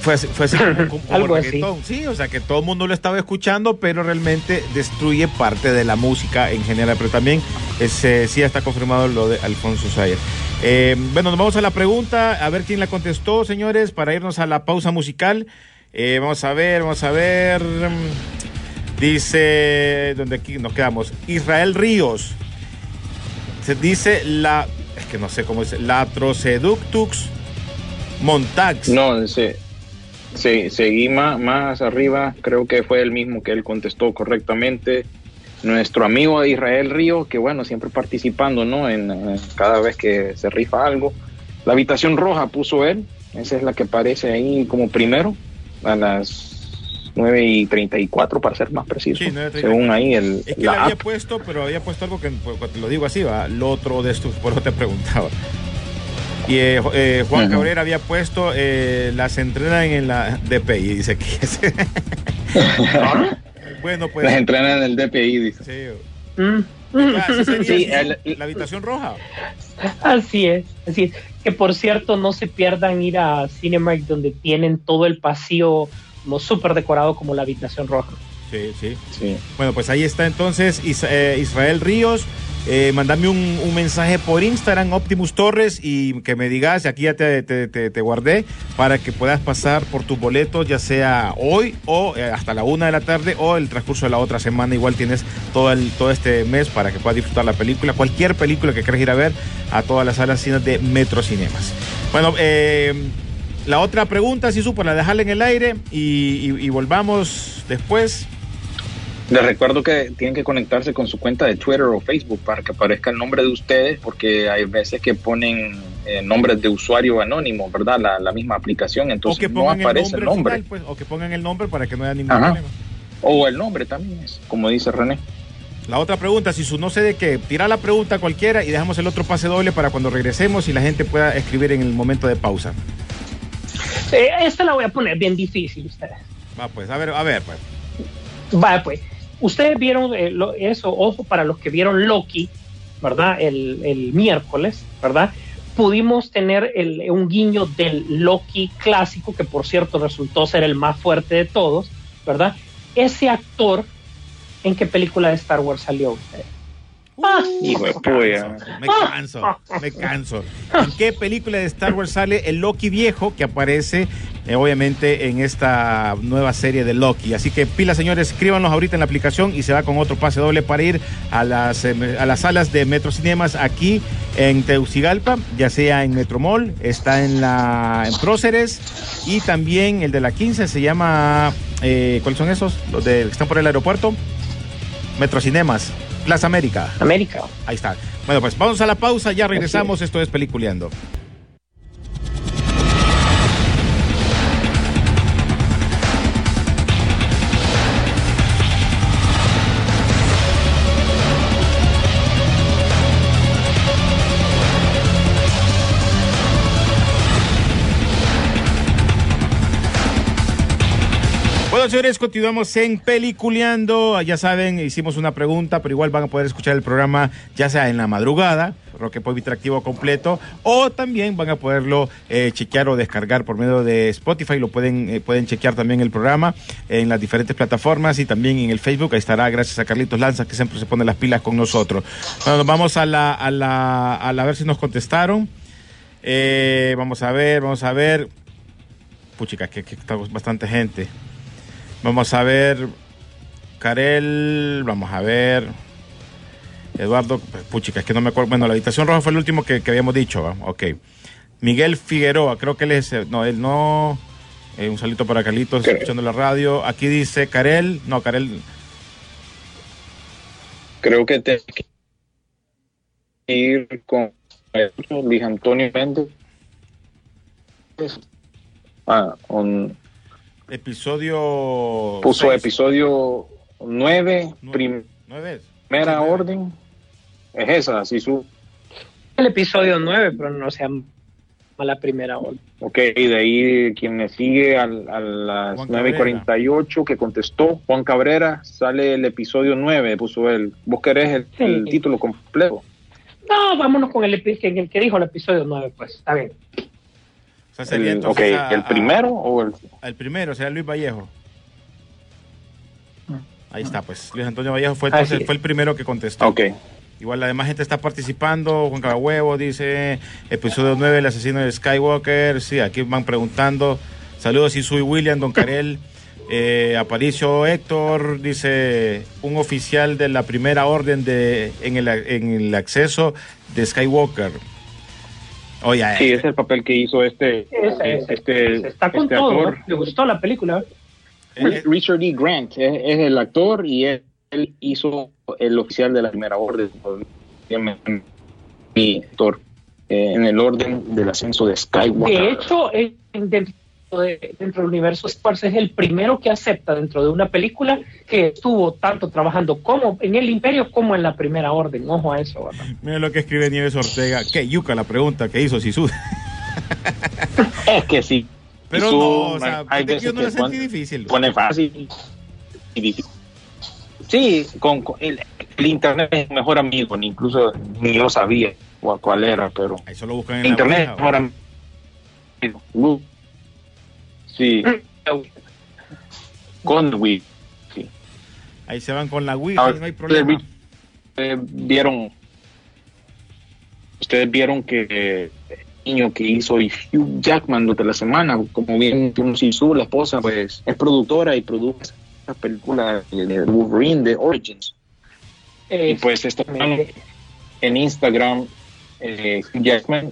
Fue así, fue así como, como- Algo el así. reggaetón. Sí, o sea que todo el mundo lo estaba escuchando, pero realmente destruye parte de la música en general. Pero también ese, sí está confirmado lo de Alfonso Sayas. Eh, bueno, nos vamos a la pregunta, a ver quién la contestó, señores, para irnos a la pausa musical. Eh, vamos a ver, vamos a ver. Dice, donde aquí nos quedamos, Israel Ríos. Se dice la, es que no sé cómo dice, Latroseductux Montax. No, se, se- seguí más, más arriba, creo que fue el mismo que él contestó correctamente. Nuestro amigo Israel Río, que bueno, siempre participando, ¿no? En, eh, cada vez que se rifa algo. La habitación roja puso él, esa es la que aparece ahí como primero, a las 9 y 34 para ser más preciso. Sí, 9:34. según ahí el, Es que le la había app. puesto, pero había puesto algo que pues, lo digo así, va, lo otro de esto, por eso te preguntaba. Y eh, eh, Juan. Cabrera había puesto, eh, las entrenan en la DPI, dice que es. bueno, pues. Las entrenan en el DPI, dice. Sí. Mm. Ah, sí sería Sí, así, el- la habitación roja. Así es, así es. Que por cierto, no se pierdan ir a Cinemark donde tienen todo el pasillo como súper decorado como la habitación roja. Sí, sí. Sí. Bueno, pues ahí está entonces eh, Israel Ríos. Eh, mandame un, un mensaje por Instagram, Optimus Torres, y que me digas, aquí ya te, te- te- te guardé, para que puedas pasar por tus boletos, ya sea hoy o eh, hasta la una de la tarde o el transcurso de la otra semana. Igual tienes todo, el, todo este mes para que puedas disfrutar la película, cualquier película que quieras ir a ver a todas las salas cines de Metro Cinemas. Bueno, eh, la otra pregunta, si supo, para dejarla en el aire y, y- y volvamos después. Les recuerdo que tienen que conectarse con su cuenta de Twitter o Facebook para que aparezca el nombre de ustedes, porque hay veces que ponen eh, nombres de usuario anónimo, ¿verdad? La, la misma aplicación, o entonces que no el aparece nombre, el nombre. final, pues, o que pongan el nombre para que no haya ningún Ajá. problema. O el nombre también es, como dice René. La otra pregunta, si su no sé de qué, tira la pregunta cualquiera y dejamos el otro pase doble para cuando regresemos y la gente pueda escribir en el momento de pausa. Eh, esta la voy a poner bien difícil ustedes. Va pues, a ver, a ver, pues. Vaya, pues, ustedes vieron eh, lo- eso, ojo para los que vieron Loki, ¿verdad? El, el miércoles, ¿verdad? Pudimos tener el- un guiño del Loki clásico, que por cierto resultó ser el más fuerte de todos, ¿verdad? Ese actor, ¿en qué película de Star Wars salió usted? Ah, Hijo de puya. Me canso, me canso. ¿En qué película de Star Wars sale el Loki viejo que aparece eh, obviamente en esta nueva serie de Loki? Así que pila señores, escríbanos ahorita en la aplicación y se va con otro pase doble para ir a las, eh, a las salas de Metro Cinemas aquí en Teucigalpa, ya sea en Metromall, está en la en Próceres y también el de la 15 se llama, eh, ¿cuáles son esos? Los de, que están por el aeropuerto. Metro Cinemas, Plaza América. América. Ahí está. Bueno, pues vamos a la pausa, ya regresamos. Esto es Peliculeando. Señores, continuamos en Peliculeando. Ya saben, hicimos una pregunta, pero igual van a poder escuchar el programa ya sea en la madrugada, Roque Pop Interactivo completo, o también van a poderlo eh, chequear o descargar por medio de Spotify. Lo pueden, eh, pueden chequear también el programa en las diferentes plataformas y también en el Facebook. Ahí estará, gracias a Carlitos Lanza, que siempre se pone las pilas con nosotros. Bueno, nos vamos a la, a la, a la ver si nos contestaron. Eh, vamos a ver, vamos a ver. Puchica, que, que está bastante gente. Vamos a ver. Karel, vamos a ver. Eduardo, puchica, es que no me acuerdo. Bueno, la habitación roja fue el último que, que habíamos dicho, ¿va? Ok. Miguel Figueroa, creo que él es. No, él no. Eh, un salito para Carlitos, escuchando la radio. Aquí dice Karel. No, Karel. Creo que que ir con Luis Antonio Méndez. Ah, un- Episodio. puso seis. episodio 9, Nueve. Primera nueve. orden. Es esa, así su. El episodio 9, pero no sea la primera hora. Ok, y de ahí quien me sigue al- a, las Juan 9 y 48 que contestó, Juan Cabrera, sale el episodio 9, puso él. ¿Vos querés el, título completo? No, vámonos con el, el que dijo el episodio 9, pues, está bien. O sea, sería El, ok, entonces a- ¿el a- primero o el...? El primero, será Luis Vallejo. Mm. Ahí está, pues. Luis Antonio Vallejo fue, entonces, es. fue el primero que contestó. Ok, Igual la demás gente está participando. Juan Cagahuevo dice, episodio 9, el asesino de Skywalker. Sí, aquí van preguntando. Saludos, y soy William, Don Carel. Eh, Aparicio Héctor dice, un oficial de la primera orden de, en, el, en el acceso de Skywalker. Oye, Sí, es el papel que hizo este, Ese, ese, este, ese. Está con este todo. actor. ¿no? Le gustó la película. eh, Richard E. Grant es, es el actor y él, él hizo el oficial de la primera orden. Mi actor eh, en el orden del ascenso de Skywalker. De hecho, en- dentro, de- dentro del universo Wars es el primero que acepta dentro de una película que estuvo tanto trabajando como en el Imperio como en la Primera Orden. Ojo a eso, ¿verdad? Mira lo que escribe Nieves Ortega. ¿Qué yuca la pregunta que hizo Sisu? Es que sí. Pero no, o sea, hay yo veces no la sentí pone- difícil. Pone fácil y difícil. Sí, con, con el, el internet es el mejor amigo, ni incluso ni yo sabía cuál, cuál era, pero Ahí solo buscan en internet es la el mejor amigo. Sí, con Wii. Sí. Ahí se van con la Wii, Ahora, no hay problema. ustedes vi- ustedes vieron, ustedes vieron que eh, el niño que hizo Hugh Jackman durante la semana, como bien Sisu, la esposa, pues es productora y produce esa película de Wolverine de Origins. Y pues está en Instagram eh, Hugh Jackman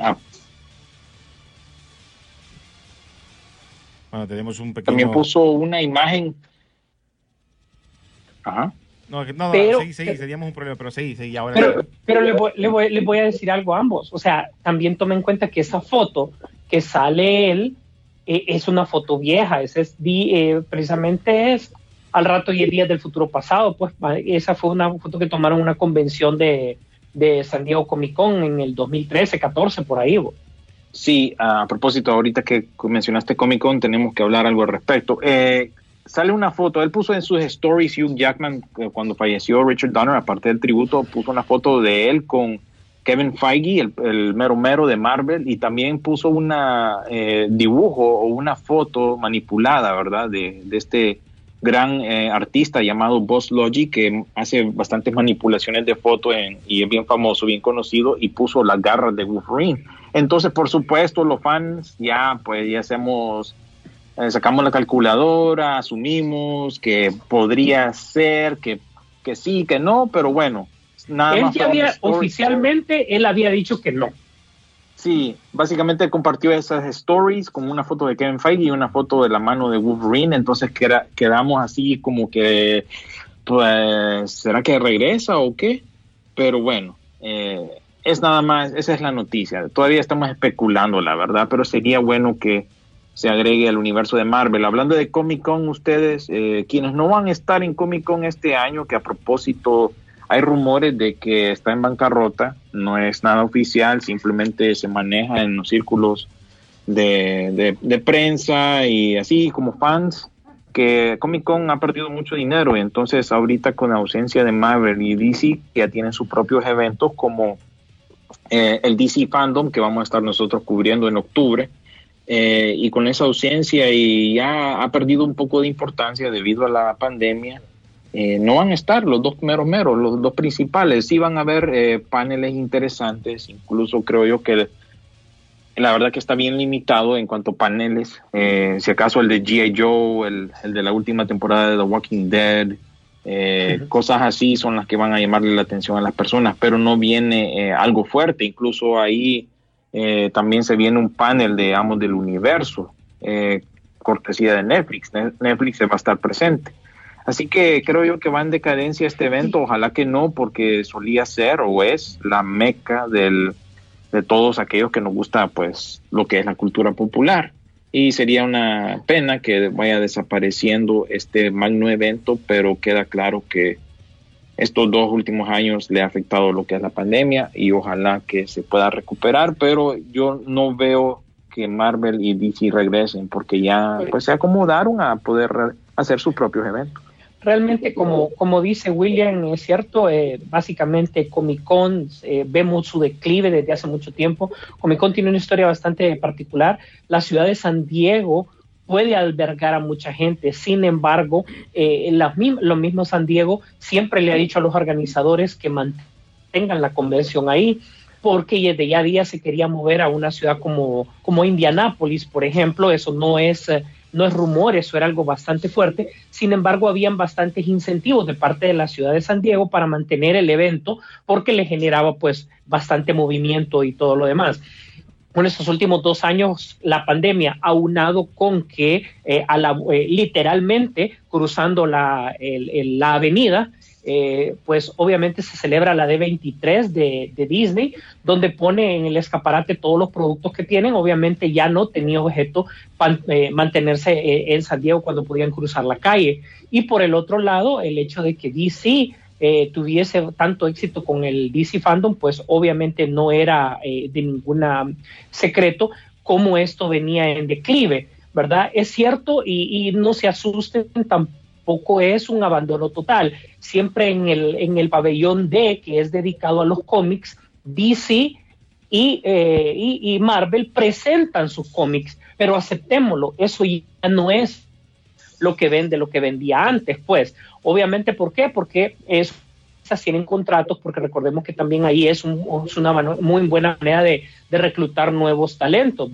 Bueno, tenemos un pequeño... también puso una imagen. Ajá. No, no, no, Pero- seguí, seguí, seríamos un problema, pero seguí. Ahora Pero, pero le, voy, le, voy, le voy a decir algo a ambos. O sea, también tomen en cuenta que esa foto que sale él eh, es una foto vieja. Ese es eh, precisamente es al rato y el día del futuro pasado. Pues esa fue una foto que tomaron una convención de, de San Diego Comic Con en el 2013, 14, por ahí. bo. Sí, a propósito, ahorita que mencionaste Comic Con, tenemos que hablar algo al respecto. Eh, sale una foto, él puso en sus stories Hugh Jackman, eh, cuando falleció Richard Donner, aparte del tributo, puso una foto de él con Kevin Feige, el, mero mero de Marvel, y también puso una eh, dibujo o una foto manipulada, ¿verdad? De, de este gran eh, artista llamado Boss Logic que hace bastantes manipulaciones de foto en- y es bien famoso, bien conocido y puso las garras de Wolverine. Entonces, por supuesto, los fans ya pues ya hacemos eh, sacamos la calculadora, asumimos que podría ser que que sí, que no, pero bueno, nada él más ya había, oficialmente, él había dicho que no. Sí, básicamente compartió esas stories con una foto de Kevin Feige y una foto de la mano de Wolverine, entonces queda- quedamos así como que, pues, ¿será que regresa o qué? Pero bueno, eh, es nada más, esa es la noticia. Todavía estamos especulando, la verdad, pero sería bueno que se agregue al universo de Marvel. Hablando de Comic Con, ustedes, eh, quienes no van a estar en Comic Con este año, que a propósito hay rumores de que está en bancarrota, no es nada oficial, simplemente se maneja en los círculos de, de- prensa y así como fans, que Comic Con ha perdido mucho dinero entonces ahorita con la ausencia de Marvel y DC ya tienen sus propios eventos como eh, el DC Fandom que vamos a estar nosotros cubriendo en octubre. Eh, y con esa ausencia y ya ha perdido un poco de importancia debido a la pandemia, eh, no van a estar los dos meros meros, los dos principales. Sí van a haber paneles interesantes, incluso creo yo que la verdad que está bien limitado en cuanto a paneles. Si acaso el de G.I. Joe, el, el de la última temporada de The Walking Dead, eh, cosas así son las que van a llamarle la atención a las personas, pero no viene eh, algo fuerte. Incluso ahí eh, también se viene un panel de Amos del Universo, eh, cortesía de Netflix. Ne- Netflix se va a estar presente. Así que creo yo que va en decadencia este evento, ojalá que no, porque solía ser o es la meca del, de todos aquellos que nos gusta pues lo que es la cultura popular. Y sería una pena que vaya desapareciendo este magno evento, pero queda claro que estos dos últimos años le ha afectado lo que es la pandemia y ojalá que se pueda recuperar, pero yo no veo que Marvel y DC regresen porque ya pues se acomodaron a poder hacer sus propios eventos. Realmente como, como dice William, es cierto, eh, básicamente Comic Con eh, vemos su declive desde hace mucho tiempo. Comic Con tiene una historia bastante particular. La ciudad de San Diego puede albergar a mucha gente, sin embargo, eh, mim- lo mismo San Diego siempre le ha dicho a los organizadores que mantengan tengan la convención ahí porque desde ya día se quería mover a una ciudad como, como Indianápolis, por ejemplo, eso no es, eh, no es rumor, eso era algo bastante fuerte. Sin embargo, habían bastantes incentivos de parte de la ciudad de San Diego para mantener el evento porque le generaba pues bastante movimiento y todo lo demás. En estos últimos dos años, la pandemia, aunado con que eh, a la, eh, literalmente cruzando la avenida, eh, pues obviamente se celebra la D23 de, de, Disney, donde pone en el escaparate todos los productos que tienen. Obviamente ya no tenía objeto eh, mantenerse eh, en San Diego cuando podían cruzar la calle. Y por el otro lado, el hecho de que DC eh, tuviese tanto éxito con el DC Fandom, pues obviamente no era de ningún secreto cómo esto venía en declive. ¿Verdad? Es cierto y, y no se asusten tampoco tampoco es un abandono total. Siempre en el, en el pabellón D, que es dedicado a los cómics, DC y, eh, y, y, Marvel presentan sus cómics, pero aceptémoslo, eso ya no es lo que vende, lo que vendía antes, pues. Obviamente, ¿por qué? Porque es tienen contratos, porque recordemos que también ahí es, un, es una muy buena manera de, reclutar nuevos talentos.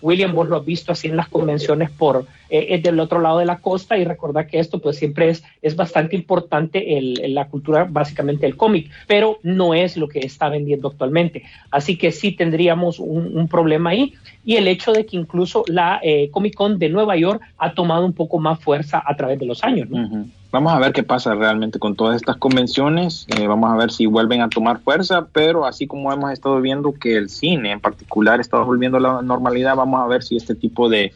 William, vos lo has visto así en las convenciones por eh, del otro lado de la costa y recordar que esto pues siempre es, es bastante importante el, la cultura básicamente el cómic, pero no es lo que está vendiendo actualmente. Así que sí tendríamos un, problema ahí y el hecho de que incluso la eh, Comic Con de Nueva York ha tomado un poco más fuerza a través de los años. ¿no? Vamos a ver qué pasa realmente con todas estas convenciones. Eh, vamos a ver si vuelven a tomar fuerza, pero así como hemos estado viendo que el cine en particular está volviendo a la normalidad, vamos a ver si este tipo de,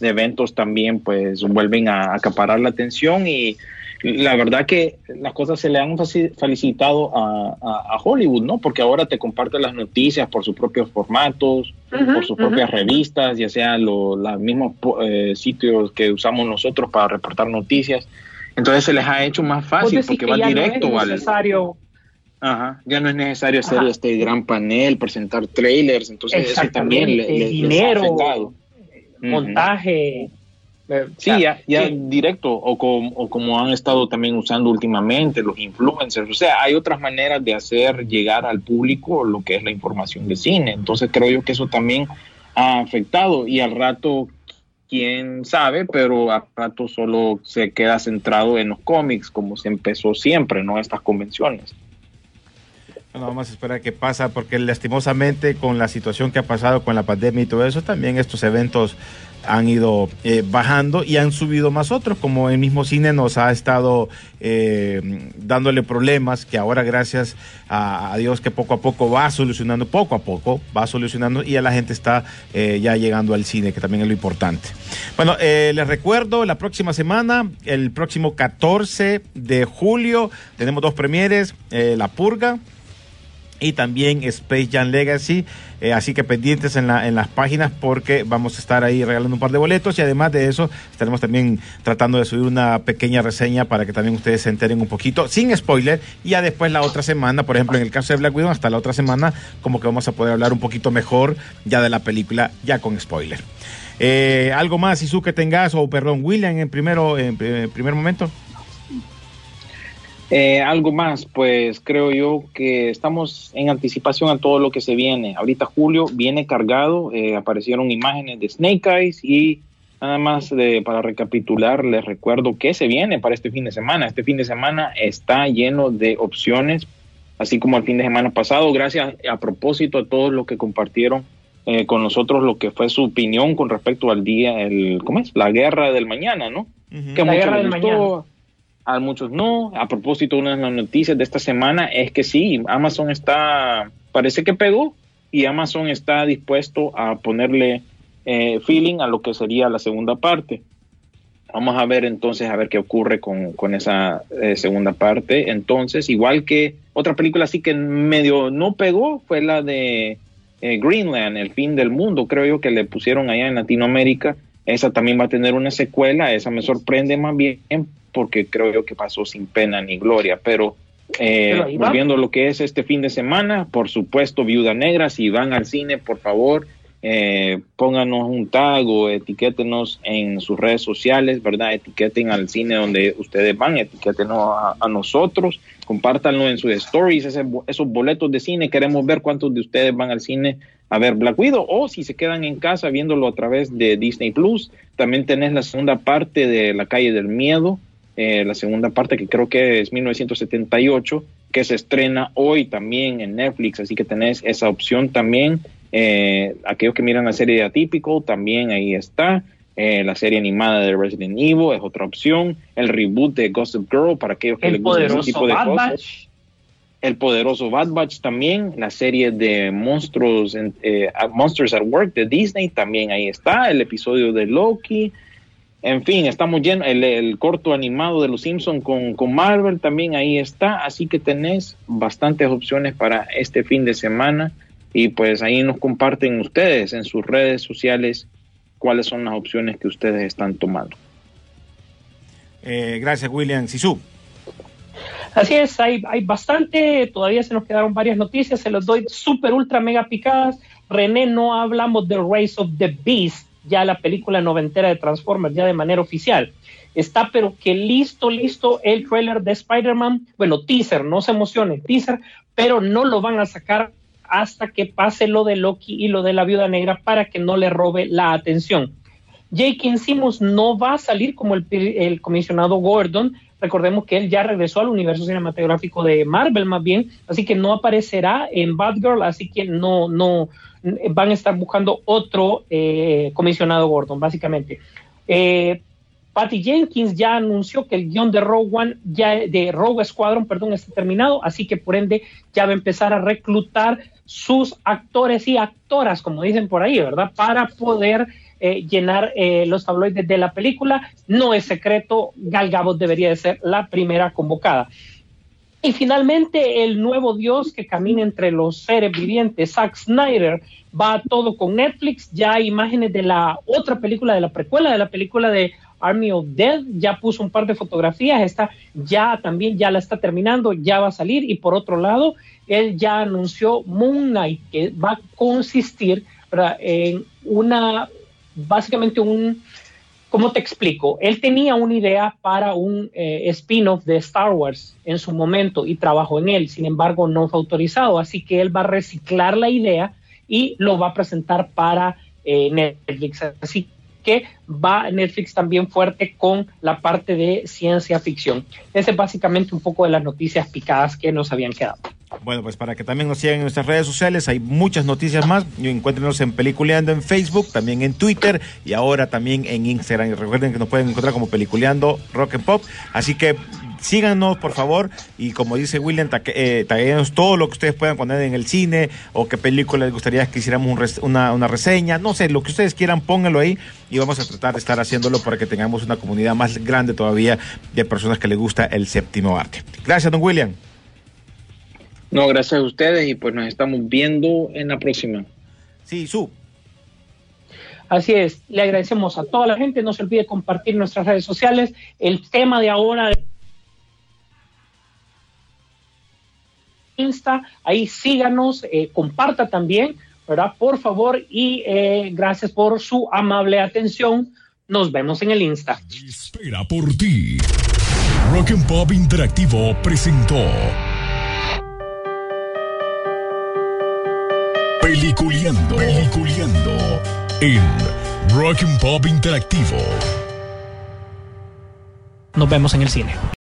de eventos también pues vuelven a acaparar la atención y la verdad que las cosas se le han felicitado a, a, a, Hollywood, ¿no? Porque ahora te comparte las noticias por sus propios formatos, uh -huh, por sus uh -huh. propias revistas, ya sea los mismos eh, sitios que usamos nosotros para reportar noticias. Entonces se les ha hecho más fácil porque va directo no es necesario... al. Ajá, ya no es necesario hacer Ajá. este gran panel, presentar trailers, entonces eso también le, le, dinero, les ha montaje. Uh -huh. Sí, ya, ya sí. directo, o, com, o como han estado también usando últimamente los influencers. O sea, hay otras maneras de hacer llegar al público lo que es la información de cine. Entonces creo yo que eso también ha afectado y al rato quién sabe, pero a rato solo se queda centrado en los cómics, como se empezó siempre, ¿no? Estas convenciones. Bueno, vamos a esperar qué pasa, porque lastimosamente con la situación que ha pasado con la pandemia y todo eso, también estos eventos han ido eh, bajando y han subido más otros, como el mismo cine nos ha estado eh, dándole problemas que ahora gracias a, Dios que poco a poco va solucionando, poco a poco va solucionando y a la gente está eh, ya llegando al cine, que también es lo importante. Bueno, les recuerdo, la próxima semana, el próximo 14 de julio, tenemos dos premieres, La Purga y también Space Jam Legacy. Eh, así que pendientes en, la, en, las páginas porque vamos a estar ahí regalando un par de boletos y además de eso estaremos también tratando de subir una pequeña reseña para que también ustedes se enteren un poquito sin spoiler y ya después la otra semana, por ejemplo en el caso de Black Widow, hasta la otra semana como que vamos a poder hablar un poquito mejor ya de la película ya con spoiler. Eh, ¿Algo más, Isu, que tengas o perdón, William en, primero, en, en primer momento? Eh, algo más, pues creo yo que estamos en anticipación a todo lo que se viene. Ahorita julio viene cargado, eh, aparecieron imágenes de Snake Eyes y nada más de, para recapitular, les recuerdo que se viene para este fin de semana. Este fin de semana está lleno de opciones, así como el fin de semana pasado. Gracias a propósito a todos los que compartieron eh, con nosotros lo que fue su opinión con respecto al día, el, ¿cómo es? La guerra del mañana, ¿no? Uh -huh. Que La guerra del gustó. mañana a muchos no. A propósito, una de las noticias de esta semana es que sí, Amazon está, parece que pegó y Amazon está dispuesto a ponerle eh, feeling a lo que sería la segunda parte. Vamos a ver entonces a ver qué ocurre con, con esa eh, segunda parte. Entonces, igual que otra película así que medio no pegó fue la de eh, Greenland, El fin del mundo, creo yo que le pusieron allá en Latinoamérica. Esa también va a tener una secuela, esa me sorprende más bien porque creo yo que pasó sin pena ni gloria, pero, eh, volviendo a lo que es este fin de semana, por supuesto, Viuda Negra, si van al cine, por favor, eh, pónganos un tag o etiquétenos en sus redes sociales, ¿verdad? Etiqueten al cine donde ustedes van, etiquétenos a, a nosotros, compártanlo en sus stories, ese- esos boletos de cine, queremos ver cuántos de ustedes van al cine a ver Black Widow o si se quedan en casa viéndolo a través de Disney Plus, también tenés la segunda parte de La calle del miedo, eh, la segunda parte que creo que es 1978, que se estrena hoy también en Netflix, así que tenés esa opción también. Eh, aquellos que miran la serie de Atypical, también ahí está. Eh, la serie animada de Resident Evil es otra opción. El reboot de Gossip Girl para aquellos que les El gusta ese tipo de Bad cosas. Batch. El poderoso Bad Batch también, la serie de monstruos, eh, Monsters at Work de Disney también ahí está, el episodio de Loki, en fin, estamos llenos, el, el corto animado de Los Simpsons con, con Marvel también ahí está, así que tenés bastantes opciones para este fin de semana y pues ahí nos comparten ustedes en sus redes sociales cuáles son las opciones que ustedes están tomando. Eh, gracias, William. Sisu. Así es, hay, hay bastante, todavía se nos quedaron varias noticias, se los doy súper ultra mega picadas. René, no hablamos de Race of the Beast, ya la película noventera de Transformers, ya de manera oficial. Está pero que listo, listo el trailer de Spider-Man, bueno, teaser, no se emocione, teaser, pero no lo van a sacar hasta que pase lo de Loki y lo de la viuda negra para que no le robe la atención. Jake Simmons no va a salir como el, el, comisionado Gordon. Recordemos que él ya regresó al universo cinematográfico de Marvel, más bien, así que no aparecerá en Batgirl, así que no, no van a estar buscando otro eh, comisionado Gordon, básicamente. Eh, Patty Jenkins ya anunció que el guion de Rogue One, ya de Rogue Squadron, perdón, está terminado, así que por ende ya va a empezar a reclutar sus actores y actoras, como dicen por ahí, ¿verdad? Para poder eh, llenar eh, los tabloides de la película. No es secreto, Gal Gadot debería de ser la primera convocada. Y finalmente, el nuevo dios que camina entre los seres vivientes, Zack Snyder, va todo con Netflix. Ya hay imágenes de la otra película, de la precuela de la película de Army of Dead. Ya puso un par de fotografías. Está ya también, ya la está terminando, ya va a salir. Y por otro lado, él ya anunció Moon Knight, que va a consistir en una, básicamente un, ¿Cómo te explico? Él tenía una idea para un eh, spin-off de Star Wars en su momento y trabajó en él, sin embargo no fue autorizado, así que él va a reciclar la idea y lo va a presentar para eh, Netflix. Así que va Netflix también fuerte con la parte de ciencia ficción. Ese es básicamente un poco de las noticias picadas que nos habían quedado. Bueno, pues para que también nos sigan en nuestras redes sociales, hay muchas noticias más. Encuéntrenos en Peliculeando en Facebook, también en Twitter y ahora también en Instagram. Y recuerden que nos pueden encontrar como Peliculeando Rock and Pop. Así que síganos, por favor. Y como dice William, eh, todo lo que ustedes puedan poner en el cine o qué película les gustaría que hiciéramos una, una reseña. No sé, lo que ustedes quieran, pónganlo ahí y vamos a tratar de estar haciéndolo para que tengamos una comunidad más grande todavía de personas que les gusta el séptimo arte. Gracias, don William. No, gracias a ustedes y pues nos estamos viendo en la próxima. Sí, su. Así es, le agradecemos a toda la gente, no se olvide compartir nuestras redes sociales. El tema de ahora Insta, ahí síganos, eh, comparta también, ¿verdad? Por favor, y eh, gracias por su amable atención. Nos vemos en el Insta. Espera por ti. Rock and Pop Interactivo presentó. Peliculeando, peliculeando en Rock and Pop Interactivo. Nos vemos en el cine.